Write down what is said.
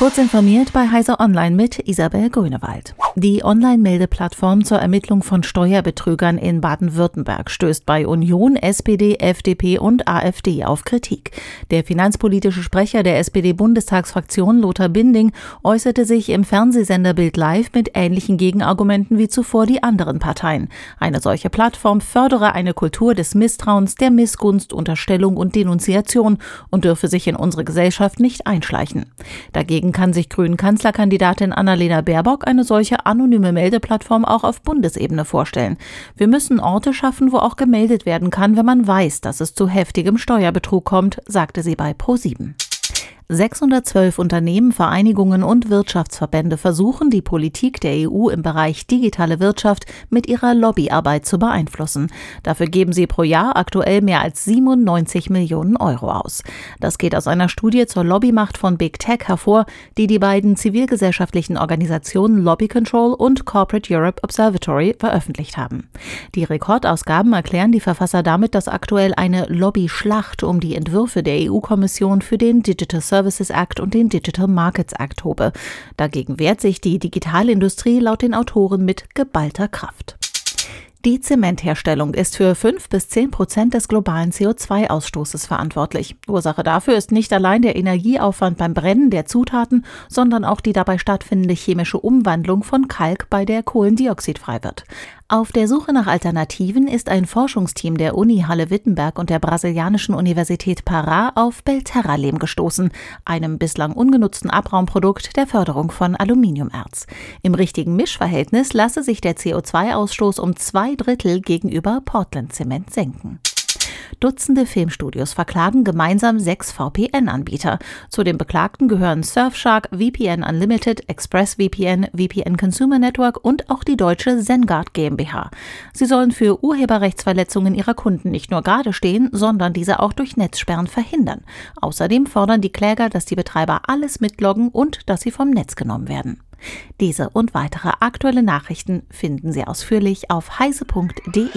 Kurz informiert bei Heiser Online mit Isabel Grünewald. Die Online-Meldeplattform zur Ermittlung von Steuerbetrügern in Baden-Württemberg stößt bei Union, SPD, FDP und AfD auf Kritik. Der finanzpolitische Sprecher der SPD-Bundestagsfraktion Lothar Binding äußerte sich im Fernsehsender Bild Live mit ähnlichen Gegenargumenten wie zuvor die anderen Parteien. Eine solche Plattform fördere eine Kultur des Misstrauens, der Missgunst, Unterstellung und Denunziation und dürfe sich in unsere Gesellschaft nicht einschleichen. Dagegen Deswegen kann sich Grünen Kanzlerkandidatin Annalena Baerbock eine solche anonyme Meldeplattform auch auf Bundesebene vorstellen. Wir müssen Orte schaffen, wo auch gemeldet werden kann, wenn man weiß, dass es zu heftigem Steuerbetrug kommt, sagte sie bei ProSieben. 612 Unternehmen, Vereinigungen und Wirtschaftsverbände versuchen, die Politik der EU im Bereich digitale Wirtschaft mit ihrer Lobbyarbeit zu beeinflussen. Dafür geben sie pro Jahr aktuell mehr als 97 Millionen Euro aus. Das geht aus einer Studie zur Lobbymacht von Big Tech hervor, die die beiden zivilgesellschaftlichen Organisationen Lobby Control und Corporate Europe Observatory veröffentlicht haben. Die Rekordausgaben erklären die Verfasser damit, dass aktuell eine Lobby-Schlacht um die Entwürfe der EU-Kommission für den Digital Service Services Act und den Digital Markets Act tobe. Dagegen wehrt sich die Digitalindustrie laut den Autoren mit geballter Kraft. Die Zementherstellung ist für 5 bis 10 Prozent des globalen CO2-Ausstoßes verantwortlich. Ursache dafür ist nicht allein der Energieaufwand beim Brennen der Zutaten, sondern auch die dabei stattfindende chemische Umwandlung von Kalk, bei der Kohlendioxid frei wird. Auf der Suche nach Alternativen ist ein Forschungsteam der Uni Halle-Wittenberg und der brasilianischen Universität Pará auf Belterralem gestoßen, einem bislang ungenutzten Abraumprodukt der Förderung von Aluminiumerz. Im richtigen Mischverhältnis lasse sich der CO2-Ausstoß um zwei Drittel gegenüber Portland-Zement senken. Dutzende Filmstudios verklagen gemeinsam sechs VPN-Anbieter. Zu den Beklagten gehören Surfshark, VPN Unlimited, ExpressVPN, VPN Consumer Network und auch die deutsche Zengard GmbH. Sie sollen für Urheberrechtsverletzungen ihrer Kunden nicht nur gerade stehen, sondern diese auch durch Netzsperren verhindern. Außerdem fordern die Kläger, dass die Betreiber alles mitloggen und dass sie vom Netz genommen werden. Diese und weitere aktuelle Nachrichten finden Sie ausführlich auf heise.de.